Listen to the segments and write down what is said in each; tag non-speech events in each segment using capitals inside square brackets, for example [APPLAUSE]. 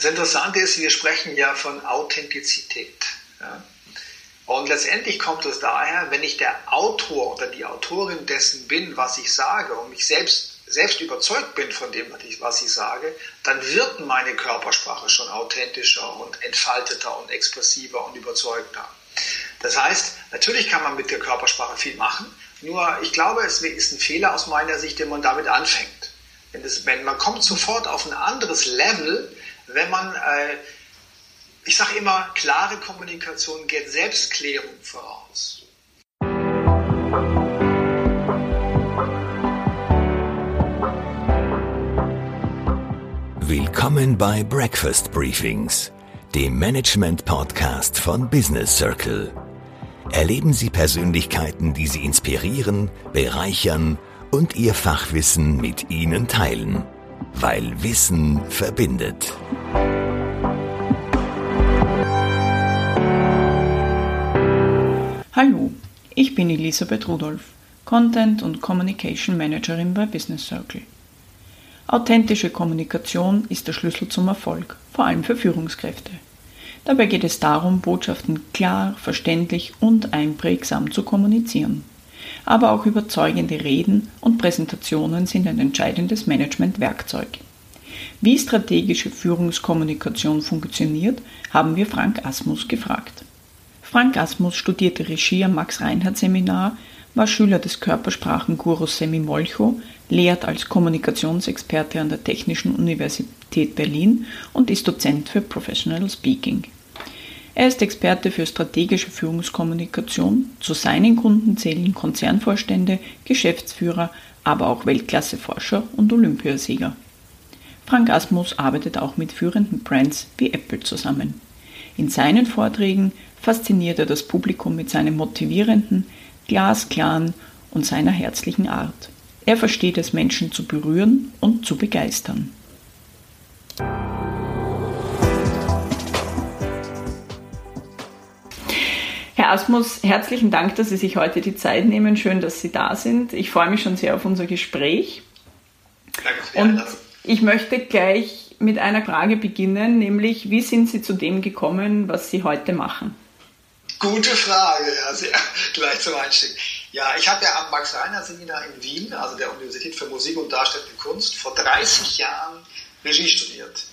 Das Interessante ist, wir sprechen ja von Authentizität. Ja? Und letztendlich kommt es daher, wenn ich der Autor oder die Autorin dessen bin, was ich sage und mich selbst selbst überzeugt bin von dem, was ich sage, dann wird meine Körpersprache schon authentischer und entfalteter und expressiver und überzeugender. Das heißt, natürlich kann man mit der Körpersprache viel machen, nur ich glaube, es ist ein Fehler aus meiner Sicht, wenn man damit anfängt. Wenn, das, wenn man kommt sofort auf ein anderes Level, wenn man, äh, ich sage immer, klare Kommunikation geht Selbstklärung voraus. Willkommen bei Breakfast Briefings, dem Management-Podcast von Business Circle. Erleben Sie Persönlichkeiten, die Sie inspirieren, bereichern und Ihr Fachwissen mit Ihnen teilen, weil Wissen verbindet. Hallo, ich bin Elisabeth Rudolph, Content und Communication Managerin bei Business Circle. Authentische Kommunikation ist der Schlüssel zum Erfolg, vor allem für Führungskräfte. Dabei geht es darum, Botschaften klar, verständlich und einprägsam zu kommunizieren. Aber auch überzeugende Reden und Präsentationen sind ein entscheidendes Managementwerkzeug. Wie strategische Führungskommunikation funktioniert, haben wir Frank Asmus gefragt. Frank Asmus studierte Regie am Max-Reinhardt-Seminar, war Schüler des Körpersprachengurus Semi Molcho, lehrt als Kommunikationsexperte an der Technischen Universität Berlin und ist Dozent für Professional Speaking. Er ist Experte für strategische Führungskommunikation. Zu seinen Kunden zählen Konzernvorstände, Geschäftsführer, aber auch Weltklasseforscher und Olympiasieger. Frank Asmus arbeitet auch mit führenden Brands wie Apple zusammen. In seinen Vorträgen fasziniert er das Publikum mit seinem motivierenden, glasklaren und seiner herzlichen Art. Er versteht es, Menschen zu berühren und zu begeistern. Herr Asmus, herzlichen Dank, dass Sie sich heute die Zeit nehmen. Schön, dass Sie da sind. Ich freue mich schon sehr auf unser Gespräch. Danke Und ich möchte gleich mit einer Frage beginnen, nämlich wie sind Sie zu dem gekommen, was Sie heute machen? Gute Frage, ja, sehr, [LAUGHS] gleich zum Einstieg. Ja, ich habe ja am Max-Reinhardt-Seminar in Wien, also der Universität für Musik und Darstellende Kunst, vor 30 Jahren Regie studiert.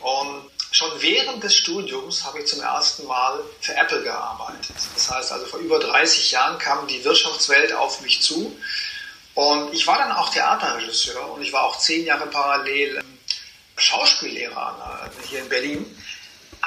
Und schon während des Studiums habe ich zum ersten Mal für Apple gearbeitet. Das heißt also, vor über 30 Jahren kam die Wirtschaftswelt auf mich zu. Und ich war dann auch Theaterregisseur und ich war auch zehn Jahre parallel Schauspiellehrer hier in Berlin.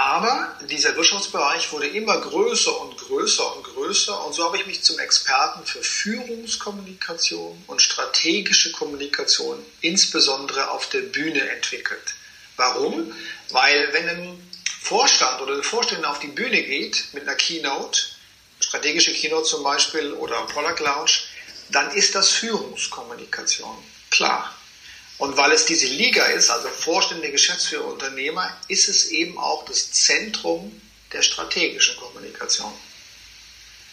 Aber dieser Wirtschaftsbereich wurde immer größer und größer und größer und so habe ich mich zum Experten für Führungskommunikation und strategische Kommunikation insbesondere auf der Bühne entwickelt. Warum? Weil wenn ein Vorstand oder eine Vorständin auf die Bühne geht mit einer Keynote, strategische Keynote zum Beispiel oder Product Launch, dann ist das Führungskommunikation. Klar. Und weil es diese Liga ist, also Vorstände, Geschäftsführer, Unternehmer, ist es eben auch das Zentrum der strategischen Kommunikation.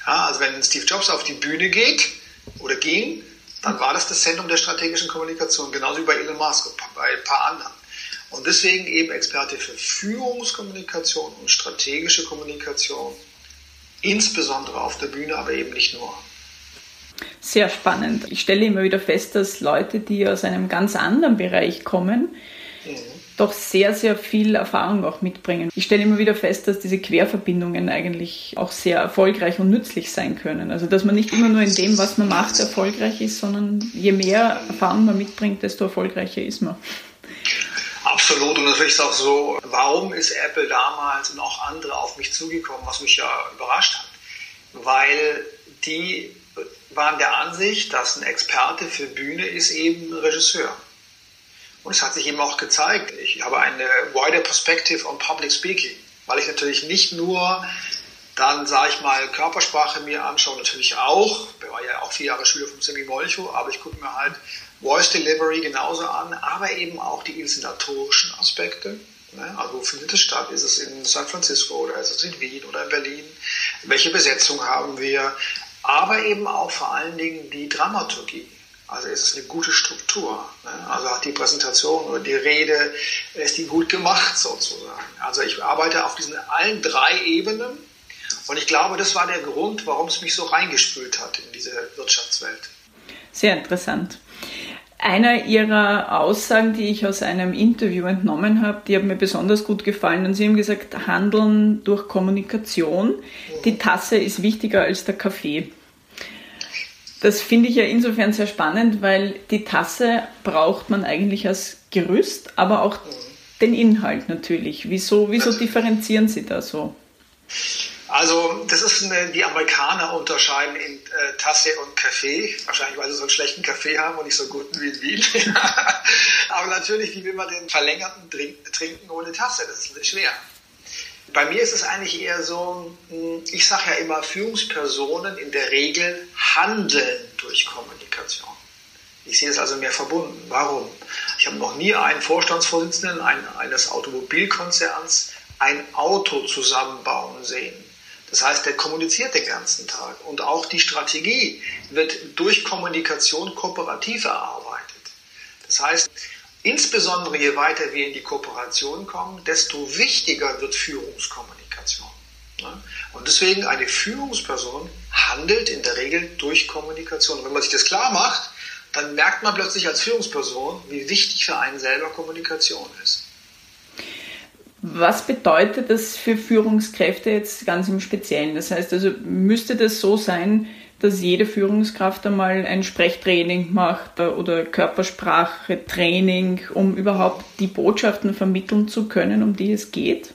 Ja, also wenn Steve Jobs auf die Bühne geht oder ging, dann war das das Zentrum der strategischen Kommunikation, genauso wie bei Elon Musk und bei ein paar anderen. Und deswegen eben Experte für Führungskommunikation und strategische Kommunikation, insbesondere auf der Bühne, aber eben nicht nur. Sehr spannend. Ich stelle immer wieder fest, dass Leute, die aus einem ganz anderen Bereich kommen, doch sehr, sehr viel Erfahrung auch mitbringen. Ich stelle immer wieder fest, dass diese Querverbindungen eigentlich auch sehr erfolgreich und nützlich sein können. Also dass man nicht immer nur in dem, was man macht, erfolgreich ist, sondern je mehr Erfahrung man mitbringt, desto erfolgreicher ist man. Absolut. Und natürlich ist auch so, warum ist Apple damals und auch andere auf mich zugekommen, was mich ja überrascht hat? Weil die waren der Ansicht, dass ein Experte für Bühne ist eben Regisseur. Und es hat sich eben auch gezeigt, ich habe eine wider perspective on public speaking, weil ich natürlich nicht nur dann, sage ich mal, Körpersprache mir anschaue, natürlich auch, ich war ja auch vier Jahre Schüler vom Semi Molcho, aber ich gucke mir halt Voice Delivery genauso an, aber eben auch die inszenatorischen Aspekte. Ne? Also wo findet es statt? Ist es in San Francisco oder ist es in Wien oder in Berlin? Welche Besetzung haben wir? Aber eben auch vor allen Dingen die Dramaturgie. Also ist es eine gute Struktur. Ne? Also hat die Präsentation oder die Rede, ist die gut gemacht sozusagen. Also ich arbeite auf diesen allen drei Ebenen und ich glaube, das war der Grund, warum es mich so reingespült hat in diese Wirtschaftswelt. Sehr interessant. Einer Ihrer Aussagen, die ich aus einem Interview entnommen habe, die hat mir besonders gut gefallen. Und Sie haben gesagt, Handeln durch Kommunikation. Die Tasse ist wichtiger als der Kaffee. Das finde ich ja insofern sehr spannend, weil die Tasse braucht man eigentlich als Gerüst, aber auch den Inhalt natürlich. Wieso, wieso differenzieren Sie da so? Also das ist eine, die Amerikaner unterscheiden in äh, Tasse und Kaffee. Wahrscheinlich, weil sie so einen schlechten Kaffee haben und nicht so guten wie in Wien. [LAUGHS] Aber natürlich, wie will man den verlängerten trinken ohne Tasse? Das ist schwer. Bei mir ist es eigentlich eher so, hm, ich sage ja immer, Führungspersonen in der Regel handeln durch Kommunikation. Ich sehe es also mehr verbunden. Warum? Ich habe noch nie einen Vorstandsvorsitzenden eines Automobilkonzerns ein Auto zusammenbauen sehen. Das heißt, der kommuniziert den ganzen Tag. Und auch die Strategie wird durch Kommunikation kooperativ erarbeitet. Das heißt, insbesondere je weiter wir in die Kooperation kommen, desto wichtiger wird Führungskommunikation. Und deswegen eine Führungsperson handelt in der Regel durch Kommunikation. Und wenn man sich das klar macht, dann merkt man plötzlich als Führungsperson, wie wichtig für einen selber Kommunikation ist. Was bedeutet das für Führungskräfte jetzt ganz im Speziellen? Das heißt also, müsste das so sein, dass jede Führungskraft einmal ein Sprechtraining macht oder Körpersprache-Training, um überhaupt die Botschaften vermitteln zu können, um die es geht?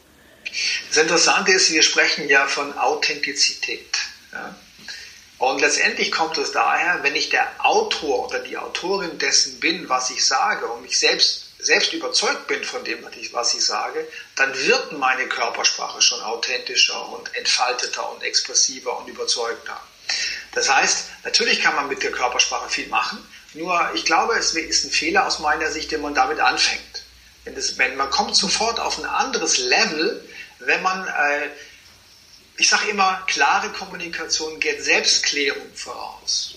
Das Interessante ist, wir sprechen ja von Authentizität. Ja? Und letztendlich kommt es daher, wenn ich der Autor oder die Autorin dessen bin, was ich sage und mich selbst selbst überzeugt bin von dem, was ich, was ich sage, dann wird meine Körpersprache schon authentischer und entfalteter und expressiver und überzeugender. Das heißt, natürlich kann man mit der Körpersprache viel machen, nur ich glaube, es ist ein Fehler aus meiner Sicht, den man damit anfängt. Wenn, das, wenn man kommt sofort auf ein anderes Level, wenn man, äh, ich sage immer, klare Kommunikation geht Selbstklärung voraus.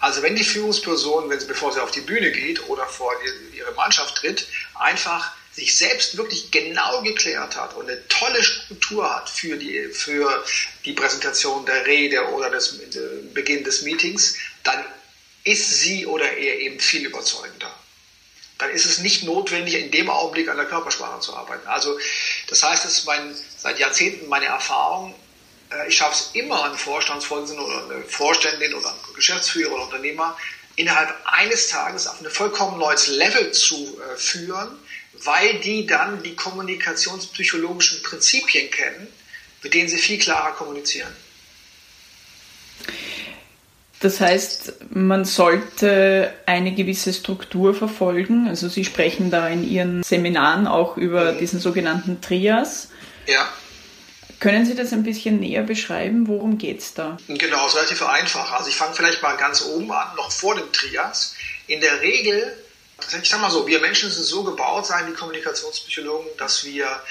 Also wenn die Führungsperson, wenn sie, bevor sie auf die Bühne geht oder vor die, ihre Mannschaft tritt, einfach sich selbst wirklich genau geklärt hat und eine tolle Struktur hat für die, für die Präsentation der Rede oder des Beginn des Meetings, dann ist sie oder er eben viel überzeugender. Dann ist es nicht notwendig, in dem Augenblick an der Körpersprache zu arbeiten. Also das heißt, es ist mein, seit Jahrzehnten meine Erfahrung, äh, ich schaffe es immer, einen Vorstandsvorsitzenden oder eine Vorständin oder einen Geschäftsführer oder Unternehmer innerhalb eines Tages auf ein vollkommen neues Level zu äh, führen, weil die dann die kommunikationspsychologischen Prinzipien kennen, mit denen sie viel klarer kommunizieren. Das heißt, man sollte eine gewisse Struktur verfolgen. Also Sie sprechen da in Ihren Seminaren auch über mhm. diesen sogenannten Trias. Ja. Können Sie das ein bisschen näher beschreiben? Worum geht es da? Genau, es ist relativ einfach. Also ich fange vielleicht mal ganz oben an, noch vor dem Trias. In der Regel, ich sage mal so, wir Menschen sind so gebaut, sagen die Kommunikationspsychologen, dass wir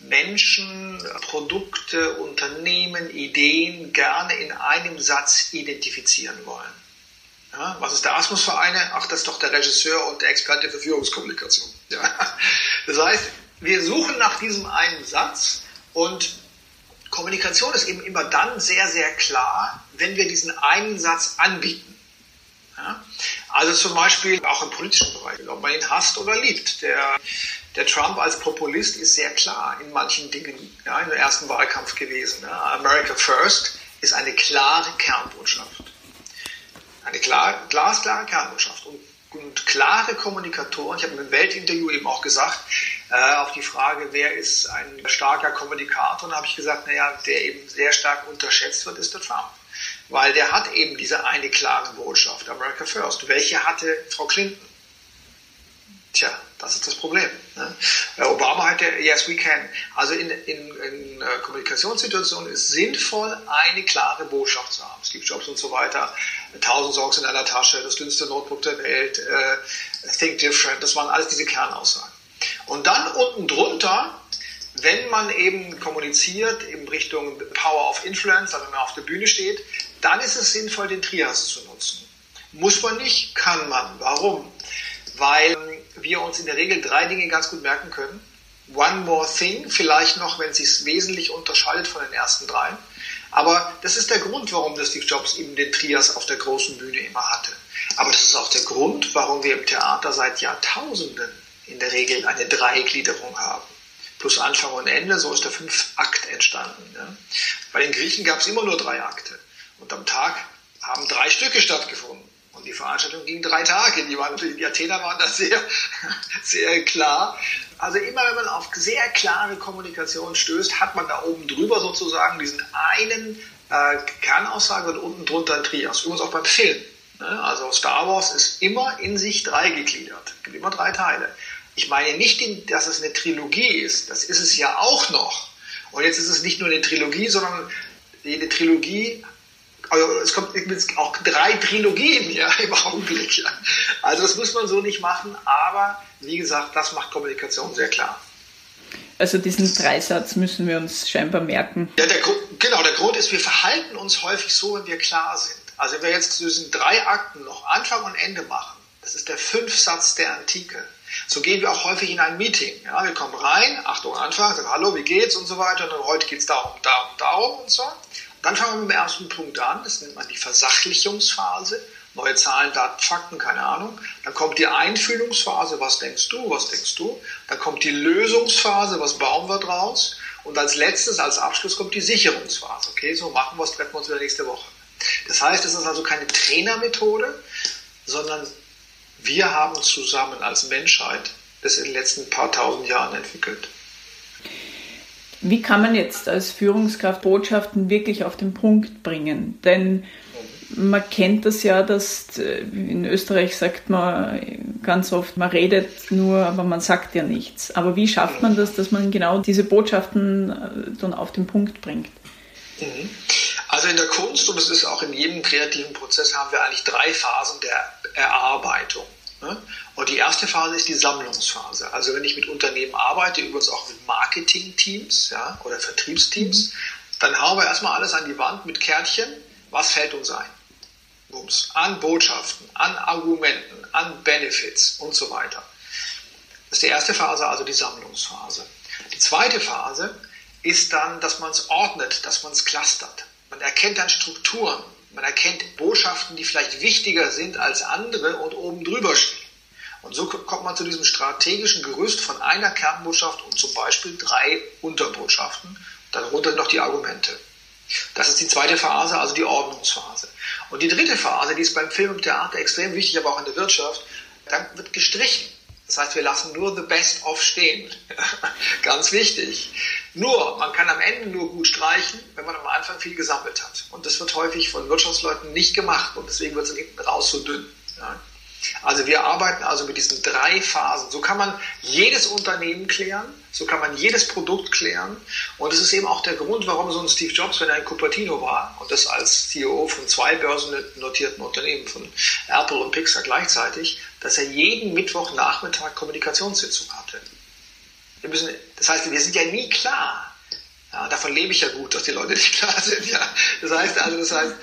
Menschen, Produkte, Unternehmen, Ideen gerne in einem Satz identifizieren wollen. Ja, was ist der Asmus für eine? Ach, das ist doch der Regisseur und der Experte für Führungskommunikation. [LAUGHS] Ja. Das heißt, wir suchen nach diesem einen Satz und Kommunikation ist eben immer dann sehr, sehr klar, wenn wir diesen einen Satz anbieten. Also zum Beispiel auch im politischen Bereich, ob man ihn hasst oder liebt. Der, der Trump als Populist ist sehr klar in manchen Dingen ja, im ersten Wahlkampf gewesen. Ja? America First ist eine klare Kernbotschaft. Eine klar, glasklare Kernbotschaft. Und, und klare Kommunikatoren, ich habe im Weltinterview eben auch gesagt, äh, auf die Frage, wer ist ein starker Kommunikator, habe ich gesagt, naja, der eben sehr stark unterschätzt wird, ist der Trump. Weil der hat eben diese eine klare Botschaft, America First. Welche hatte Frau Clinton? Tja, das ist das Problem. Ne? Äh, Obama hatte Yes, we can. Also in, in, in äh, Kommunikationssituationen ist sinnvoll, eine klare Botschaft zu haben. Steve Jobs und so weiter. Tausend Songs in einer Tasche, das dünnste Notebook der Welt, äh, Think Different, das waren alles diese Kernaussagen. Und dann unten drunter, wenn man eben kommuniziert in Richtung Power of Influence, also wenn man auf der Bühne steht, dann ist es sinnvoll, den Trias zu nutzen. Muss man nicht, kann man. Warum? Weil wir uns in der Regel drei Dinge ganz gut merken können. One more thing, vielleicht noch, wenn es sich wesentlich unterscheidet von den ersten drei. Aber das ist der Grund, warum das Steve Jobs eben den Trias auf der großen Bühne immer hatte. Aber das ist auch der Grund, warum wir im Theater seit Jahrtausenden in der Regel eine Dreigliederung haben. Plus Anfang und Ende, so ist der Fünf-Akt entstanden. Ja. Bei den Griechen gab es immer nur drei Akte. Und am Tag haben drei Stücke stattgefunden. Und die Veranstaltung ging drei Tage. Die, waren, die Athener waren da sehr, [LAUGHS] sehr klar. Also immer wenn man auf sehr klare Kommunikation stößt, hat man da oben drüber sozusagen diesen einen äh, Kernaussage und unten drunter ein Trias. Übrigens auch beim Film. Ne? Also Star Wars ist immer in sich drei gegliedert. Es gibt immer drei Teile. Ich meine nicht, dass es eine Trilogie ist. Das ist es ja auch noch. Und jetzt ist es nicht nur eine Trilogie, sondern jede Trilogie also es kommt auch drei Trilogien ja, [LAUGHS] im Augenblick. Ja. Also das muss man so nicht machen, aber wie gesagt, das macht Kommunikation sehr klar. Also diesen Dreisatz müssen wir uns scheinbar merken. Ja, der, genau, der Grund ist, wir verhalten uns häufig so, wenn wir klar sind. Also wenn wir jetzt zu diesen drei Akten noch Anfang und Ende machen, das ist der Fünfsatz der Antike. So gehen wir auch häufig in ein Meeting. Ja, wir kommen rein, Achtung, Anfang, sagen Hallo, wie geht's und so weiter. Und dann, heute geht es darum, darum, darum und so. Dann fangen wir mit dem ersten Punkt an, das nennt man die Versachlichungsphase. Neue Zahlen, Daten, Fakten, keine Ahnung. Dann kommt die Einfühlungsphase, was denkst du, was denkst du. Dann kommt die Lösungsphase, was bauen wir draus. Und als letztes, als Abschluss kommt die Sicherungsphase. Okay, so machen wir es, treffen wir uns wieder nächste Woche. Das heißt, es ist also keine Trainermethode, sondern wir haben zusammen als Menschheit das in den letzten paar tausend Jahren entwickelt. Wie kann man jetzt als Führungskraft Botschaften wirklich auf den Punkt bringen? Denn man kennt das ja, dass äh, in Österreich sagt man ganz oft, man redet nur, aber man sagt ja nichts. Aber wie schafft man das, dass man genau diese Botschaften äh, dann auf den Punkt bringt? Mhm. Also in der Kunst und es ist auch in jedem kreativen Prozess haben wir eigentlich drei Phasen der Erarbeitung. Ne? Und die erste Phase ist die Sammlungsphase. Also wenn ich mit Unternehmen arbeite, übrigens auch mit Marketing-Teams ja, oder Vertriebsteams, dann hauen wir erstmal alles an die Wand mit Kärtchen. Was fällt uns ein? Bums. An Botschaften, an Argumenten, an Benefits und so weiter. Das ist die erste Phase, also die Sammlungsphase. Die zweite Phase ist dann, dass man es ordnet, dass man es clustert. Man erkennt dann Strukturen, man erkennt Botschaften, die vielleicht wichtiger sind als andere und oben drüber stehen. Und so kommt man zu diesem strategischen Gerüst von einer Kernbotschaft und zum Beispiel drei Unterbotschaften, darunter noch die Argumente. Das ist die zweite Phase, also die Ordnungsphase. Und die dritte Phase, die ist beim Film und Theater extrem wichtig, aber auch in der Wirtschaft, dann wird gestrichen. Das heißt, wir lassen nur the best of stehen. [LAUGHS] Ganz wichtig. Nur, man kann am Ende nur gut streichen, wenn man am Anfang viel gesammelt hat. Und das wird häufig von Wirtschaftsleuten nicht gemacht und deswegen wird es hinten raus so dünn. Ja. Also wir arbeiten also mit diesen drei Phasen. So kann man jedes Unternehmen klären, so kann man jedes Produkt klären. Und das ist eben auch der Grund, warum so ein Steve Jobs, wenn er in Cupertino war und das als CEO von zwei börsennotierten Unternehmen, von Apple und Pixar gleichzeitig, dass er jeden Mittwochnachmittag Kommunikationssitzung hatte. Wir müssen, das heißt, wir sind ja nie klar. Ja, davon lebe ich ja gut, dass die Leute [LAUGHS] nicht klar sind. Ja. Das heißt also, das heißt,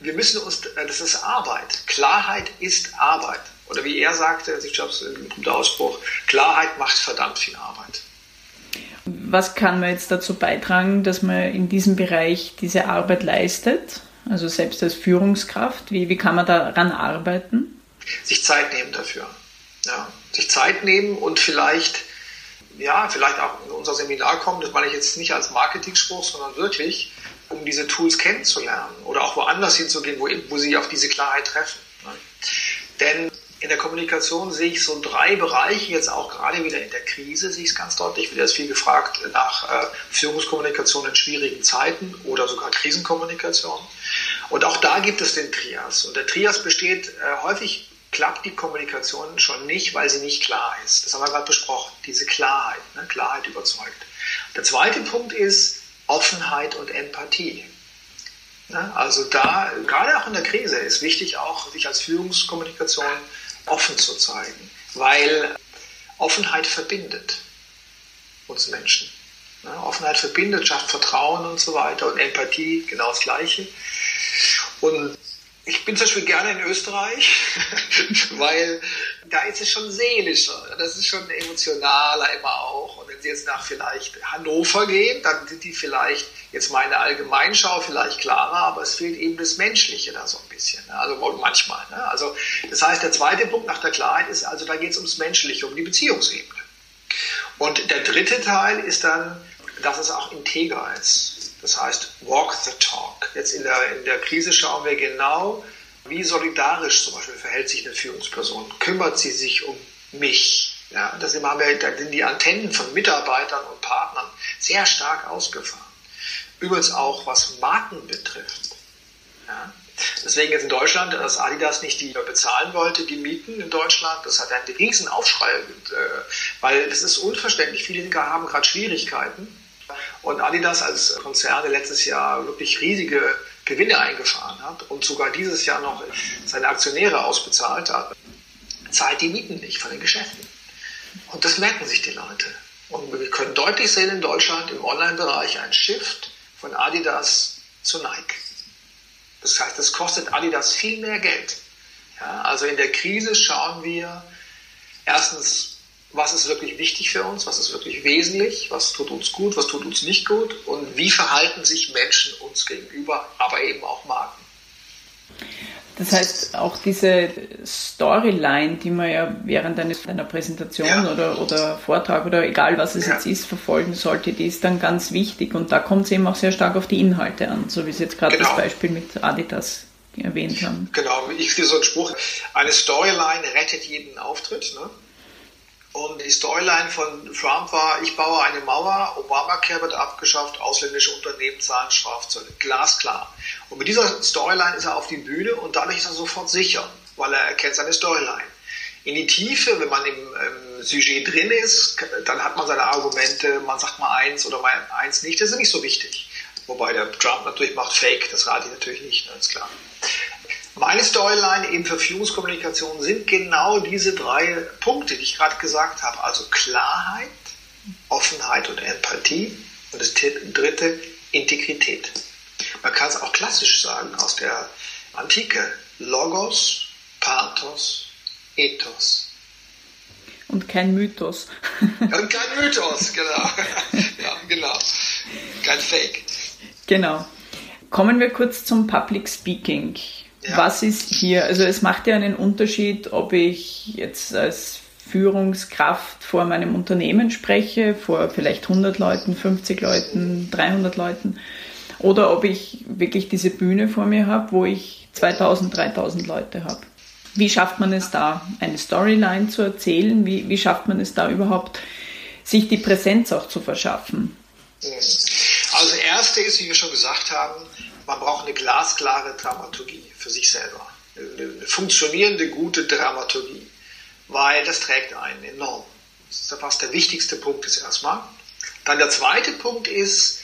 wir müssen uns, äh, das ist Arbeit. Klarheit ist Arbeit. Oder wie er sagte, Steve Jobs, ein guter Ausspruch, Klarheit macht verdammt viel Arbeit. Was kann man jetzt dazu beitragen, dass man in diesem Bereich diese Arbeit leistet? Also selbst als Führungskraft, wie, wie kann man daran arbeiten? Sich Zeit nehmen dafür. Ja, sich Zeit nehmen und vielleicht, ja, vielleicht auch in unser Seminar kommen, das meine ich jetzt nicht als Marketing-Spruch, sondern wirklich, um diese Tools kennenzulernen oder auch woanders hinzugehen, wo, wo sie auf diese Klarheit treffen. Ne? Denn in der Kommunikation sehe ich so drei Bereiche, jetzt auch gerade wieder in der Krise sehe ich es ganz deutlich, wieder ist viel gefragt nach äh, Führungskommunikation in schwierigen Zeiten oder sogar Krisenkommunikation. Und auch da gibt es den Trias. Und der Trias besteht, äh, häufig klappt die Kommunikation schon nicht, weil sie nicht klar ist. Das haben wir gerade besprochen, diese Klarheit, ne? Klarheit überzeugt. Der zweite Punkt ist, Offenheit und Empathie. Also da, gerade auch in der Krise, ist wichtig auch, sich als Führungskommunikation offen zu zeigen, weil Offenheit verbindet uns Menschen. Offenheit verbindet, schafft Vertrauen und so weiter und Empathie genau das Gleiche. Und ich bin zum Beispiel gerne in Österreich, [LAUGHS] weil da ist es schon seelischer, das ist schon emotionaler immer auch. Und wenn Sie jetzt nach vielleicht Hannover gehen, dann sind die vielleicht, jetzt meine Allgemeinschau vielleicht klarer, aber es fehlt eben das Menschliche da so ein bisschen. Ne? Also manchmal. Ne? Also das heißt, der zweite Punkt nach der Klarheit ist, also da geht es ums Menschliche, um die Beziehungsebene. Und der dritte Teil ist dann, dass es auch integer ist. Das heißt, walk the talk. Jetzt in der, in der Krise schauen wir genau, wie solidarisch zum Beispiel verhält sich eine Führungsperson. Kümmert sie sich um mich? Ja, das haben wir, da sind die Antennen von Mitarbeitern und Partnern sehr stark ausgefahren. Übrigens auch was Marken betrifft. Ja, Deswegen jetzt in Deutschland, dass Adidas nicht die bezahlen wollte, die Mieten in Deutschland, das hat einen riesen Aufschrei, äh, weil das ist unverständlich. Viele haben gerade Schwierigkeiten. Und Adidas als Konzern, der letztes Jahr wirklich riesige Gewinne eingefahren hat und sogar dieses Jahr noch seine Aktionäre ausbezahlt hat, zahlt die Mieten nicht von den Geschäften. Und das merken sich die Leute. Und wir können deutlich sehen in Deutschland im Online-Bereich ein Shift von Adidas zu Nike. Das heißt, es kostet Adidas viel mehr Geld. Ja, also in der Krise schauen wir erstens, was ist wirklich wichtig für uns, was ist wirklich wesentlich, was tut uns gut, was tut uns nicht gut und wie verhalten sich Menschen uns gegenüber, aber eben auch Marken. Das heißt, auch diese Storyline, die man ja während einer Präsentation ja. oder, oder Vortrag oder egal was es ja. jetzt ist, verfolgen sollte, die ist dann ganz wichtig. Und da kommt es eben auch sehr stark auf die Inhalte an, so wie Sie jetzt gerade genau. das Beispiel mit Adidas erwähnt haben. Genau, ich sehe so einen Spruch, eine Storyline rettet jeden Auftritt. Ne? Und die Storyline von Trump war, ich baue eine Mauer, Obamacare wird abgeschafft, ausländische Unternehmen zahlen Strafzölle. Glasklar. Und mit dieser Storyline ist er auf die Bühne und dadurch ist er sofort sicher, weil er erkennt seine Storyline. In die Tiefe, wenn man im, im Sujet drin ist, dann hat man seine Argumente, man sagt mal eins oder mal eins nicht, das ist nicht so wichtig. Wobei der Trump natürlich macht Fake, das rate ich natürlich nicht, ganz klar. Meine Storyline eben für Führungskommunikation sind genau diese drei Punkte, die ich gerade gesagt habe. Also Klarheit, Offenheit und Empathie. Und das dritte, Integrität. Man kann es auch klassisch sagen aus der Antike. Logos, Pathos, Ethos. Und kein Mythos. [LAUGHS] Und kein Mythos, genau. [LAUGHS] ja, genau. Kein Fake. Genau. Kommen wir kurz zum Public Speaking. Ja. Was ist hier, also es macht ja einen Unterschied, ob ich jetzt als Führungskraft vor meinem Unternehmen spreche, vor vielleicht 100 Leuten, 50 Leuten, 300 Leuten, oder ob ich wirklich diese Bühne vor mir habe, wo ich 2000, 3000 Leute habe. Wie schafft man es da, eine Storyline zu erzählen? Wie, wie schafft man es da überhaupt, sich die Präsenz auch zu verschaffen? Also, das erste ist, wie wir schon gesagt haben, man braucht eine glasklare Dramaturgie für sich selber. Eine funktionierende, gute Dramaturgie. Weil das trägt einen enorm. Das ist fast der wichtigste Punkt ist erstmal. Dann der zweite Punkt ist,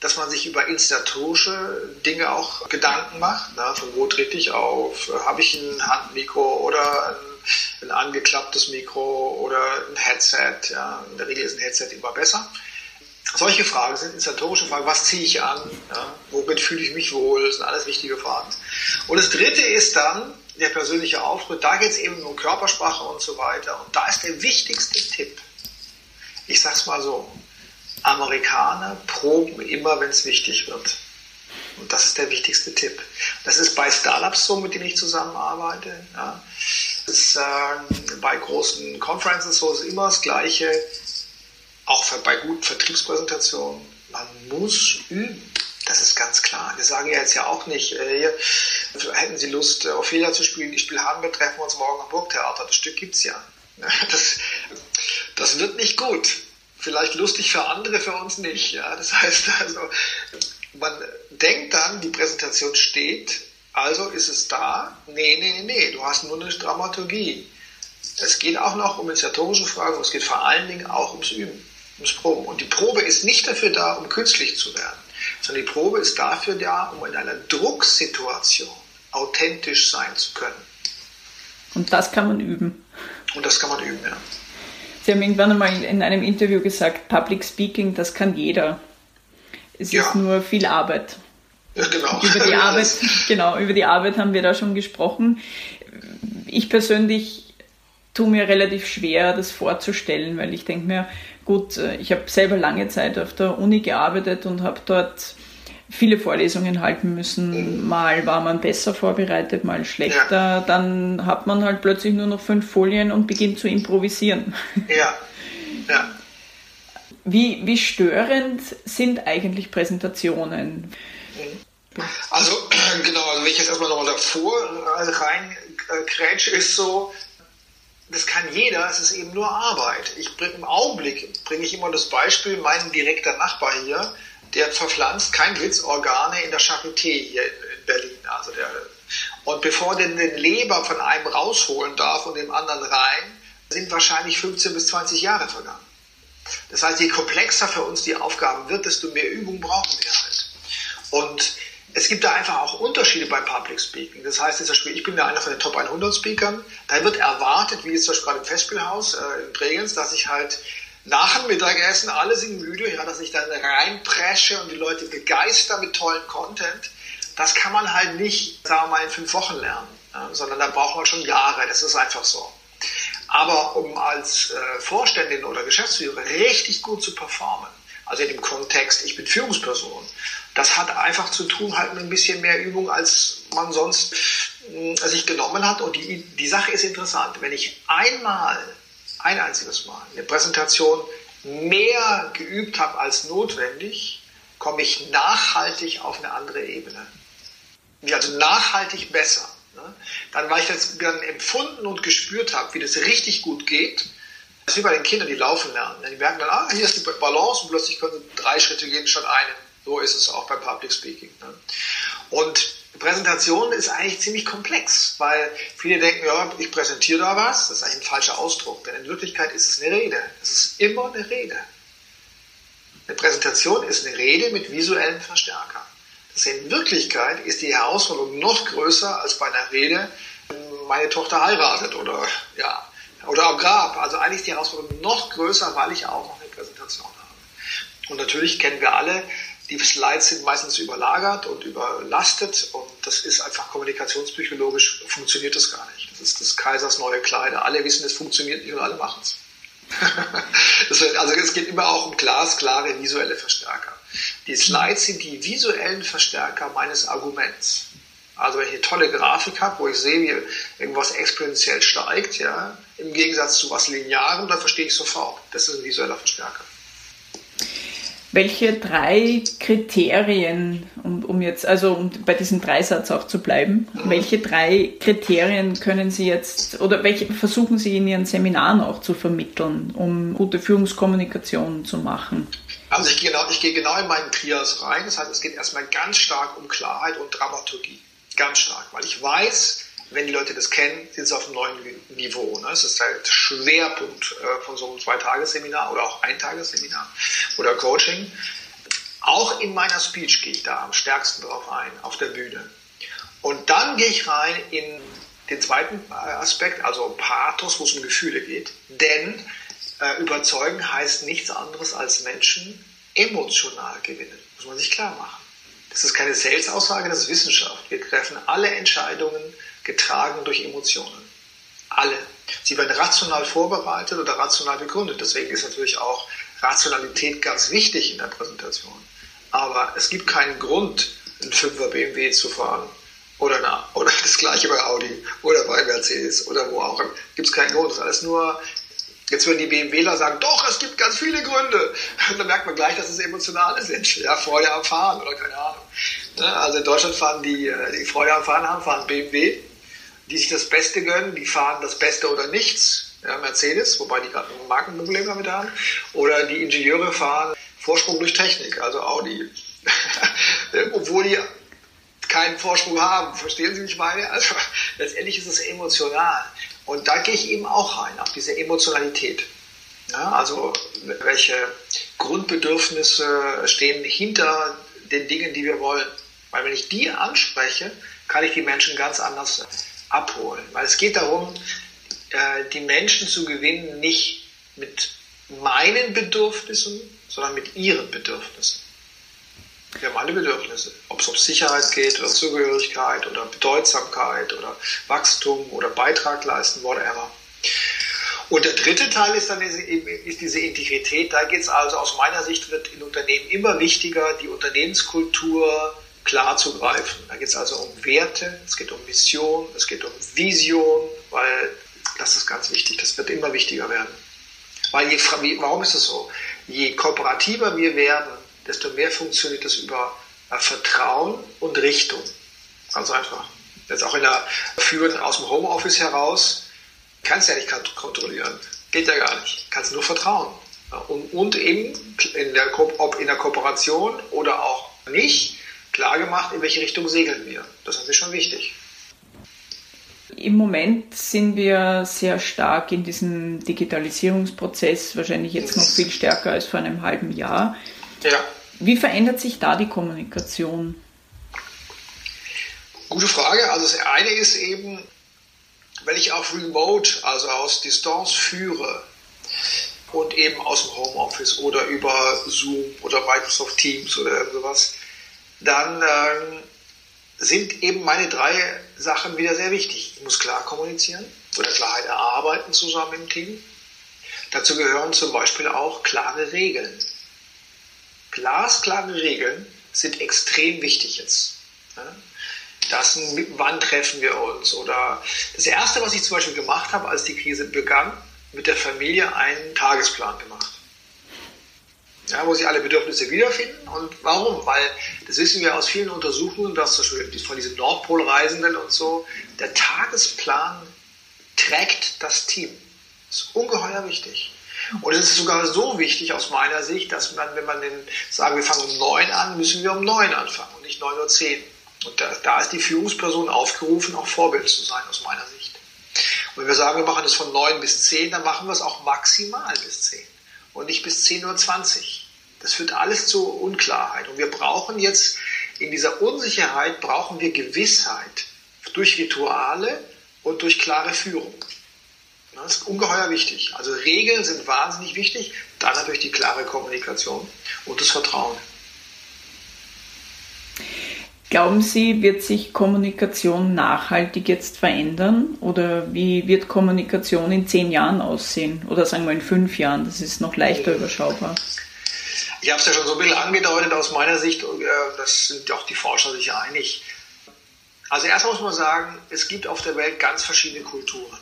dass man sich über inszenatorische Dinge auch Gedanken macht. Na, von wo trete ich auf? Habe ich ein Handmikro oder ein, ein, angeklapptes Mikro oder ein Headset? Ja, in der Regel ist ein Headset immer besser. Solche Fragen sind inszenatorische Fragen. Was ziehe ich an? Ja, womit fühle ich mich wohl? Das sind alles wichtige Fragen. Und das dritte ist dann der persönliche Auftritt. Da geht es eben um Körpersprache und so weiter. Und da ist der wichtigste Tipp. Ich sag's mal so. Amerikaner proben immer, wenn es wichtig wird. Und das ist der wichtigste Tipp. Das ist bei Startups so, mit denen ich zusammenarbeite. Ja. Das ist äh, bei großen Conferences so, ist immer das Gleiche auch bei guten Vertriebspräsentationen, man muss üben. Das ist ganz klar. Wir sagen ja jetzt ja auch nicht, äh, hätten Sie Lust, äh, Ophelia zu spielen? Ich spiele Hamburg, treffen wir uns morgen am Burgtheater. Das Stück gibt's ja. [LAUGHS] Das, das wird nicht gut. Vielleicht lustig für andere, für uns nicht. Ja? Das heißt also, man denkt dann, die Präsentation steht, also ist es da. Nee, nee, nee, du hast nur eine Dramaturgie. Es geht auch noch um inszenatorische Fragen, es geht vor allen Dingen auch ums Üben ums Proben. Und die Probe ist nicht dafür da, um künstlich zu werden, sondern die Probe ist dafür da, um in einer Drucksituation authentisch sein zu können. Und das kann man üben. Und das kann man üben, ja. Sie haben irgendwann einmal in einem Interview gesagt, Public Speaking, das kann jeder. Es ja. ist nur viel Arbeit. Ja, genau. [LAUGHS] Über die [LAUGHS] Arbeit, genau, über die Arbeit haben wir da schon gesprochen. Ich persönlich tue mir relativ schwer, das vorzustellen, weil ich denke mir, gut, äh, ich habe selber lange Zeit auf der Uni gearbeitet und habe dort viele Vorlesungen halten müssen. Mhm. Mal war man besser vorbereitet, mal schlechter. Ja. Dann hat man halt plötzlich nur noch fünf Folien und beginnt zu improvisieren. Ja, ja. Wie, wie störend sind eigentlich Präsentationen? Also, [CLEARS THROAT] genau, also wenn ich jetzt erstmal noch davor rein äh, ist so, das kann jeder, es ist eben nur Arbeit. Ich bring, Im Augenblick bringe ich immer das Beispiel, mein direkter Nachbar hier, der verpflanzt, kein Witz, Organe in der Charité hier in Berlin. Also der, und bevor der den Leber von einem rausholen darf und dem anderen rein, sind wahrscheinlich 15 bis 20 Jahre vergangen. Das heißt, je komplexer für uns die Aufgaben wird, desto mehr Übung brauchen wir halt. Und es gibt da einfach auch Unterschiede beim Public Speaking. Das heißt, zum Beispiel, ich bin ja einer von den Top 100 Speakern. Da wird erwartet, wie jetzt zum Beispiel gerade im Festspielhaus äh, in Bregenz, dass ich halt nach dem Mittagessen, alle sind müde, ja, dass ich dann reinpresche und die Leute begeister mit tollen Content. Das kann man halt nicht, sagen wir mal, in fünf Wochen lernen, ja, sondern da braucht man schon Jahre. Das ist einfach so. Aber um als äh, Vorständin oder Geschäftsführer richtig gut zu performen, also in dem Kontext, ich bin Führungsperson, das hat einfach zu tun halt mit ein bisschen mehr Übung, als man sonst äh, sich genommen hat. Und die, die Sache ist interessant. Wenn ich einmal, ein einziges Mal, eine Präsentation mehr geübt habe als notwendig, komme ich nachhaltig auf eine andere Ebene. Also nachhaltig besser. Ne? Dann, weil ich das dann empfunden und gespürt habe, wie das richtig gut geht, das ist wie bei den Kindern, die laufen lernen. Die merken dann, ah, hier ist die Balance und plötzlich können sie drei Schritte gehen statt einen. So ist es auch beim Public Speaking. Ne? Und Präsentation ist eigentlich ziemlich komplex, weil viele denken, ja, ich präsentiere da was. Das ist eigentlich ein falscher Ausdruck, denn in Wirklichkeit ist es eine Rede. Es ist immer eine Rede. Eine Präsentation ist eine Rede mit visuellen Verstärkern. Das in Wirklichkeit ist die Herausforderung noch größer als bei einer Rede, meine Tochter heiratet oder, ja, oder am Grab. Also eigentlich ist die Herausforderung noch größer, weil ich auch noch eine Präsentation habe. Und natürlich kennen wir alle die Slides sind meistens überlagert und überlastet und das ist einfach kommunikationspsychologisch, funktioniert das gar nicht. Das ist des Kaisers neue Kleider. Alle wissen, es funktioniert nicht und alle machen es. [LAUGHS] also es geht immer auch um glasklare visuelle Verstärker. Die Slides sind die visuellen Verstärker meines Arguments. Also wenn ich eine tolle Grafik habe, wo ich sehe, wie irgendwas exponentiell steigt, ja, im Gegensatz zu was Linearem, dann verstehe ich sofort. Das ist ein visueller Verstärker. Welche drei Kriterien, um, um jetzt, also um bei diesem Dreisatz auch zu bleiben, welche drei Kriterien können Sie jetzt oder welche versuchen Sie in Ihren Seminaren auch zu vermitteln, um gute Führungskommunikation zu machen? Also ich gehe genau, ich gehe genau in meinen Trias rein. Das heißt, es geht erstmal ganz stark um Klarheit und Dramaturgie. Ganz stark, weil ich weiß, wenn die Leute das kennen, sind sie auf einem neuen Niveau. Ne? Das ist halt Schwerpunkt äh, von so einem Zweitagesseminar oder auch Eintagesseminar oder Coaching. Auch in meiner Speech gehe ich da am stärksten drauf ein, auf der Bühne. Und dann gehe ich rein in den zweiten äh, Aspekt, also Pathos, wo es um Gefühle geht. Denn äh, überzeugen heißt nichts anderes als Menschen emotional gewinnen. Muss man sich klar machen. Das ist keine Sales-Aussage, das ist Wissenschaft. Wir treffen alle Entscheidungen getragen durch Emotionen. Alle. Sie werden rational vorbereitet oder rational begründet. Deswegen ist natürlich auch Rationalität ganz wichtig in der Präsentation. Aber es gibt keinen Grund, einen 5er BMW zu fahren oder, eine, oder [LAUGHS] das gleiche bei Audi oder bei Mercedes oder wo auch. Gibt es keinen Grund. Das ist alles nur Jetzt würden die BMWler sagen, doch, es gibt ganz viele Gründe. [LAUGHS] Und dann merkt man gleich, dass es emotionale sind. Ja, Freude am Fahren oder keine Ahnung. Also in Deutschland fahren die, äh, die Freude am Fahren haben, fahren BMW die sich das Beste gönnen, die fahren das Beste oder nichts, ja, Mercedes, wobei die gerade ein Markenproblem damit haben, oder die Ingenieure fahren Vorsprung durch Technik, also Audi. [LAUGHS] Obwohl die keinen Vorsprung haben, verstehen Sie, wie ich meine? Also letztendlich ist es emotional. Und da gehe ich eben auch rein, auf diese Emotionalität. Ja, also welche Grundbedürfnisse stehen hinter den Dingen, die wir wollen. Weil wenn ich die anspreche, kann ich die Menschen ganz anders abholen. Weil es geht darum, äh, die Menschen zu gewinnen, nicht mit meinen Bedürfnissen, sondern mit ihren Bedürfnissen. Wir haben alle Bedürfnisse. Ob es um Sicherheit geht oder Zugehörigkeit oder Bedeutsamkeit oder Wachstum oder Beitrag leisten, whatever. Und der dritte Teil ist dann ist diese Integrität. Da geht es also aus meiner Sicht wird in Unternehmen immer wichtiger, die Unternehmenskultur klar zu greifen. Da geht es also um Werte, es geht um Mission, es geht um Vision, weil das ist ganz wichtig. Das wird immer wichtiger werden. Weil je, warum ist es so? Je kooperativer wir werden, desto mehr funktioniert das über äh, Vertrauen und Richtung. Ganz einfach. Jetzt auch in der Führung aus dem Homeoffice heraus, kannst du ja nicht kontrollieren. Geht ja gar nicht. Kannst nur vertrauen. Und, und eben in der, ob in der Kooperation oder auch nicht, klar gemacht, in welche Richtung segeln wir. Das ist schon wichtig. Im Moment sind wir sehr stark in diesem Digitalisierungsprozess, wahrscheinlich jetzt noch viel stärker als vor einem halben Jahr. Ja. Wie verändert sich da die Kommunikation? Gute Frage. Also das eine ist eben, wenn ich auf Remote, also aus Distanz führe und eben aus dem Homeoffice oder über Zoom oder Microsoft Teams oder irgendwas, dann ähm, sind eben meine drei Sachen wieder sehr wichtig. Ich muss klar kommunizieren oder Klarheit erarbeiten zusammen im Team. Dazu gehören zum Beispiel auch klare Regeln. Glasklare Regeln sind extrem wichtig jetzt. Das, wann treffen wir uns? Oder das Erste, was ich zum Beispiel gemacht habe, als die Krise begann, mit der Familie einen Tagesplan gemacht ja, wo sich alle Bedürfnisse wiederfinden. Und warum? Weil, das wissen wir aus vielen Untersuchungen, dass zum Beispiel von diesen Nordpolreisenden und so, der Tagesplan trägt das Team. Das ist ungeheuer wichtig. Und es ist sogar so wichtig aus meiner Sicht, dass man, wenn man den, sagen, wir fangen um neun an, müssen wir um neun anfangen und nicht neun Uhr zehn. Und da, da ist die Führungsperson aufgerufen, auch Vorbild zu sein, aus meiner Sicht. Und wenn wir sagen, wir machen das von neun bis zehn, dann machen wir es auch maximal bis zehn und nicht bis 10.20 Uhr. Das führt alles zu Unklarheit. Und wir brauchen jetzt in dieser Unsicherheit, brauchen wir Gewissheit durch Rituale und durch klare Führung. Das ist ungeheuer wichtig. Also Regeln sind wahnsinnig wichtig, dann natürlich die klare Kommunikation und das Vertrauen. Glauben Sie, wird sich Kommunikation nachhaltig jetzt verändern? Oder wie wird Kommunikation in zehn Jahren aussehen? Oder sagen wir in fünf Jahren? Das ist noch leichter überschaubar. Ich habe es ja schon so ein bisschen angedeutet aus meiner Sicht, äh, das sind auch die Forscher sich einig. Also erstmal muss man sagen, es gibt auf der Welt ganz verschiedene Kulturen.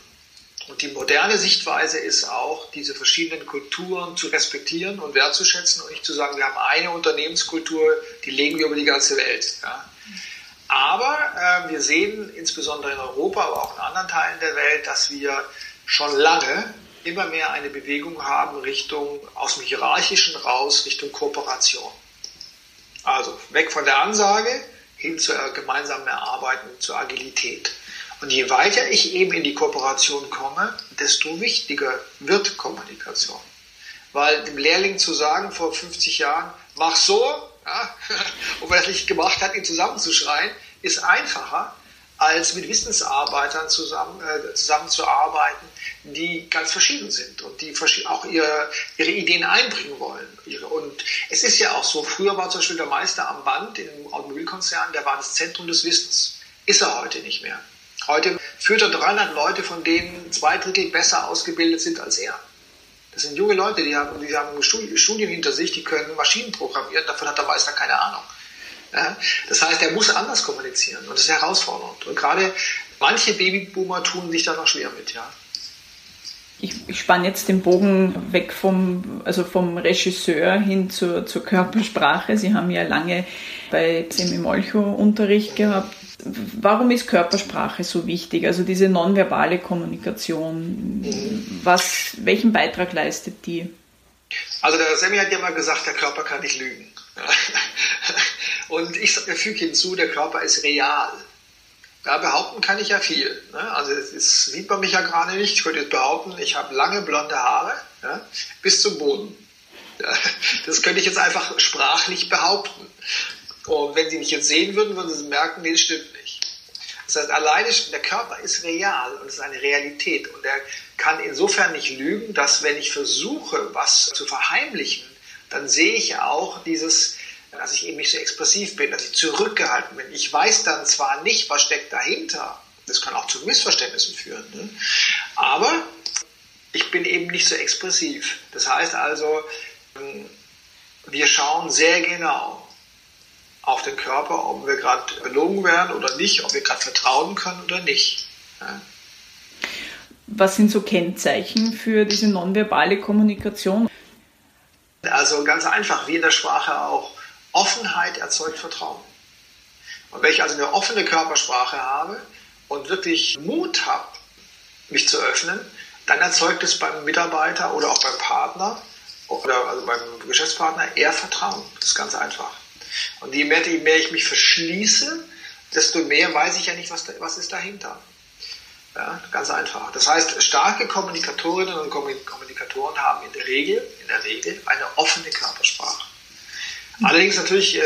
Und die moderne Sichtweise ist auch, diese verschiedenen Kulturen zu respektieren und wertzuschätzen und nicht zu sagen, wir haben eine Unternehmenskultur, die legen wir über die ganze Welt. Ja. Aber äh, wir sehen insbesondere in Europa, aber auch in anderen Teilen der Welt, dass wir schon lange immer mehr eine Bewegung haben Richtung aus dem Hierarchischen raus, Richtung Kooperation. Also weg von der Ansage hin zur gemeinsamen Erarbeiten, zur Agilität. Und je weiter ich eben in die Kooperation komme, desto wichtiger wird Kommunikation. Weil dem Lehrling zu sagen vor 50 Jahren, mach so, ja, [LAUGHS] und wenn er es nicht gemacht hat, ihn zusammenzuschreien, ist einfacher, als mit Wissensarbeitern zusammen, äh, zusammenzuarbeiten, die ganz verschieden sind und die auch ihre, ihre Ideen einbringen wollen. Und es ist ja auch so, früher war zum Beispiel der Meister am Band im Automobilkonzern, der war das Zentrum des Wissens. Ist er heute nicht mehr. Heute führt er 300 Leute, von denen zwei Drittel besser ausgebildet sind als er. Das sind junge Leute, die haben, die haben Studien hinter sich, die können Maschinen programmieren, davon hat der Meister keine Ahnung. Ja? Das heißt, er muss anders kommunizieren und das ist herausfordernd. Und gerade manche Babyboomer tun sich da noch schwer mit, ja. Ich, ich spanne jetzt den Bogen weg vom, also vom Regisseur hin zur, zur Körpersprache. Sie haben ja lange bei Semi Molcho Unterricht gehabt. Warum ist Körpersprache so wichtig? Also diese nonverbale Kommunikation, was, welchen Beitrag leistet die? Also der Semi hat ja mal gesagt, der Körper kann nicht lügen. [LAUGHS] Und ich füge hinzu, der Körper ist real. Ja, behaupten kann ich ja viel. Ne? Also das sieht man mich ja gerade nicht. Ich könnte jetzt behaupten, ich habe lange blonde Haare bis zum Boden. Das könnte ich jetzt einfach sprachlich behaupten. Und wenn Sie mich jetzt sehen würden, würden Sie merken, nee, stimmt. Das heißt, alleine der Körper ist real und ist eine Realität. Und er kann insofern nicht lügen, dass wenn ich versuche, was zu verheimlichen, dann sehe ich auch dieses dass ich eben nicht so expressiv bin, dass ich zurückgehalten bin. Ich weiß dann zwar nicht, was steckt dahinter. Das kann auch zu Missverständnissen führen. Ne? Aber ich bin eben nicht so expressiv. Das heißt also, ähm, wir schauen sehr genau auf den Körper, ob wir gerade belogen werden oder nicht, ob wir gerade vertrauen können oder nicht. Ja. Was sind so Kennzeichen für diese nonverbale Kommunikation? Also ganz einfach, wie in der Sprache auch. Offenheit erzeugt Vertrauen. Und wenn ich also eine offene Körpersprache habe und wirklich Mut habe, mich zu öffnen, dann erzeugt es beim Mitarbeiter oder auch beim Partner oder also beim Geschäftspartner eher Vertrauen. Das ist ganz einfach. Und je mehr, je mehr ich mich verschließe, desto mehr weiß ich ja nicht, was, was ist dahinter. Ja, ganz einfach. Das heißt, starke Kommunikatorinnen und Kommunikatoren haben in der Regel, in der Regel eine offene Körpersprache. Allerdings natürlich, äh,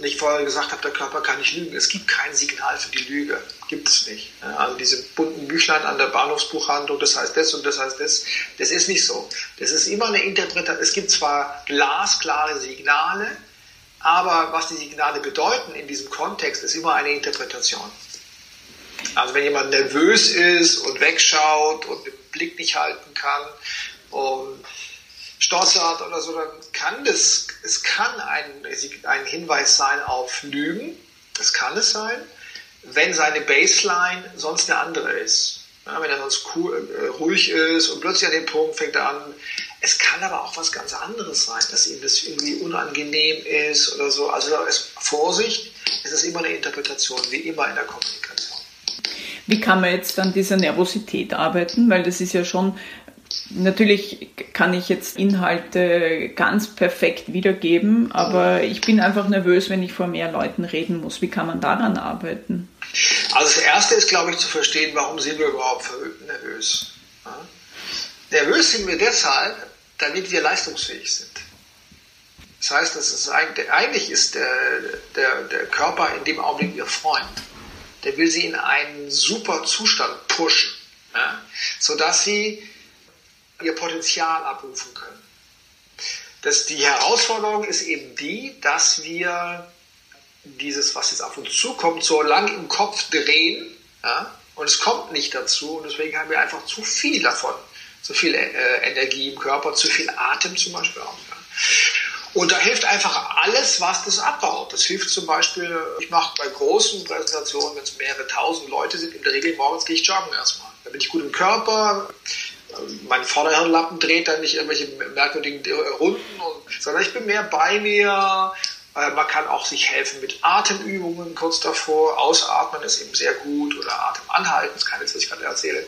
wie ich vorher gesagt habe, der Körper kann nicht lügen. Es gibt kein Signal für die Lüge. Gibt es nicht. Also diese bunten Büchlein an der Bahnhofsbuchhandlung, das heißt das und das heißt das, das ist nicht so. Das ist immer eine Interpretation. Es gibt zwar glasklare Signale, aber was die Signale bedeuten in diesem Kontext, ist immer eine Interpretation. Also wenn jemand nervös ist und wegschaut und den Blick nicht halten kann und stottert oder so, dann kann das, es kann ein, ein Hinweis sein auf Lügen, das kann es sein, wenn seine Baseline sonst eine andere ist. Ja, wenn er sonst cool, äh, ruhig ist und plötzlich an dem Punkt fängt er an. Es kann aber auch was ganz anderes sein, dass ihm das irgendwie unangenehm ist oder so. Also ist, Vorsicht, es ist immer eine Interpretation, wie immer in der Kommunikation. Wie kann man jetzt an dieser Nervosität arbeiten? Weil das ist ja schon Natürlich kann ich jetzt Inhalte ganz perfekt wiedergeben, aber ich bin einfach nervös, wenn ich vor mehr Leuten reden muss. Wie kann man daran arbeiten? Also das Erste ist, glaube ich, zu verstehen, warum sind wir überhaupt nervös. Ja? Nervös sind wir deshalb, damit wir leistungsfähig sind. Das heißt, das ist eigentlich ist der, der, der Körper in dem Augenblick Ihr Freund. Der will Sie in einen super Zustand pushen, ja? sodass Sie ihr Potenzial abrufen können. Das, die Herausforderung ist eben die, dass wir dieses, was jetzt auf uns zukommt, so lang im Kopf drehen ja, und es kommt nicht dazu und deswegen haben wir einfach zu viel davon, zu viel äh, Energie im Körper, zu viel Atem zum Beispiel auch. Ja. Und da hilft einfach alles, was das abbaut. Das hilft zum Beispiel, ich mache bei großen Präsentationen, wenn es mehrere tausend Leute sind, in der Regel morgens gehe ich joggen erstmal. Da bin ich gut im Körper, mein Vorderhirnlappen dreht dann nicht irgendwelche merkwürdigen Runden, und, sondern ich bin mehr bei mir. Äh, man kann auch sich helfen mit Atemübungen kurz davor. Ausatmen ist eben sehr gut oder Atem anhalten, das kann jetzt, was ich gerade erzähle.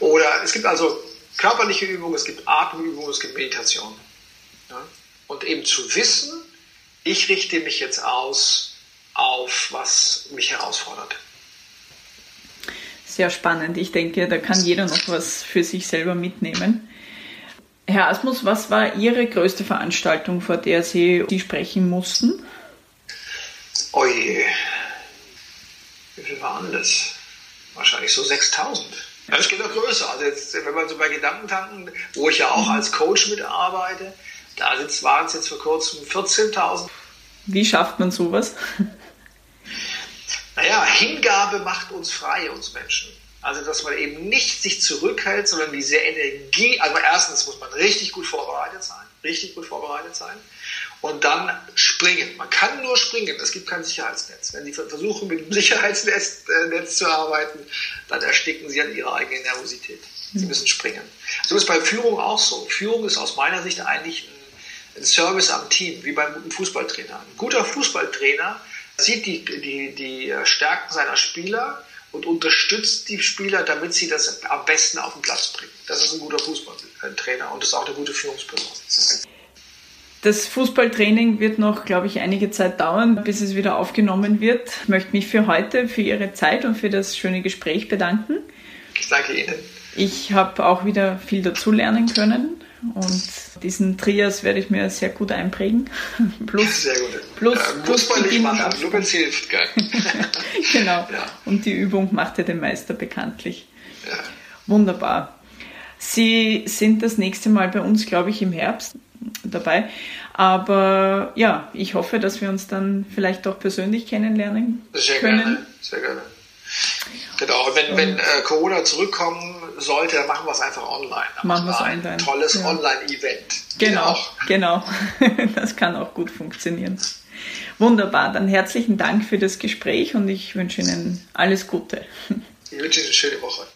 Oder es gibt also körperliche Übungen, es gibt Atemübungen, es gibt Meditation. Ja? Und eben zu wissen, ich richte mich jetzt aus auf, was mich herausfordert sehr spannend. Ich denke, da kann jeder noch was für sich selber mitnehmen. Herr Asmus, was war Ihre größte Veranstaltung, vor der Sie, Sie sprechen mussten? Oje, wie viel waren das? Wahrscheinlich so 6000. Ja, das geht noch größer. Also jetzt, wenn man so bei Gedankentanken, wo ich ja auch als Coach mitarbeite, da waren es jetzt vor kurzem 14.000. Wie schafft man sowas? Naja, Hingabe macht uns frei, uns Menschen. Also, dass man eben nicht sich zurückhält, sondern diese Energie, also erstens muss man richtig gut vorbereitet sein, richtig gut vorbereitet sein und dann springen. Man kann nur springen, es gibt kein Sicherheitsnetz. Wenn Sie versuchen, mit dem [LAUGHS] Sicherheitsnetz äh, zu arbeiten, dann ersticken Sie an Ihrer eigenen Nervosität. Sie hm. müssen springen. So ist bei Führung auch so. Führung ist aus meiner Sicht eigentlich ein, ein Service am Team, wie beim guten Fußballtrainer. Ein guter Fußballtrainer sieht die, die, die Stärken seiner Spieler und unterstützt die Spieler, damit sie das am besten auf den Platz bringen. Das ist ein guter Fußballtrainer und das ist auch eine gute Führungsperson. Das Fußballtraining wird noch, glaube ich, einige Zeit dauern, bis es wieder aufgenommen wird. Ich möchte mich für heute, für Ihre Zeit und für das schöne Gespräch bedanken. Ich danke Ihnen. Ich habe auch wieder viel dazulernen können und diesen Trias werde ich mir sehr gut einprägen. [LAUGHS] Plus, sehr gut. Plus, ja, plus muss man nicht machen, nur wenn es hilft. Gell? [LAUGHS] genau. Ja. Und die Übung macht ja den Meister bekanntlich. Ja. Wunderbar. Sie sind das nächste Mal bei uns, glaube ich, im Herbst dabei. Aber ja, ich hoffe, dass wir uns dann vielleicht auch persönlich kennenlernen Sehr können. gerne, sehr gerne. Genau, und wenn, wenn äh, Corona zurückkommen sollte, dann machen wir es einfach online. Dann Machen wir es ein online. tolles Ja. Online-Event. Genau, genau. [LAUGHS] Das kann auch gut funktionieren. Wunderbar, dann herzlichen Dank für das Gespräch und ich wünsche Ihnen alles Gute. Ich wünsche Ihnen eine schöne Woche.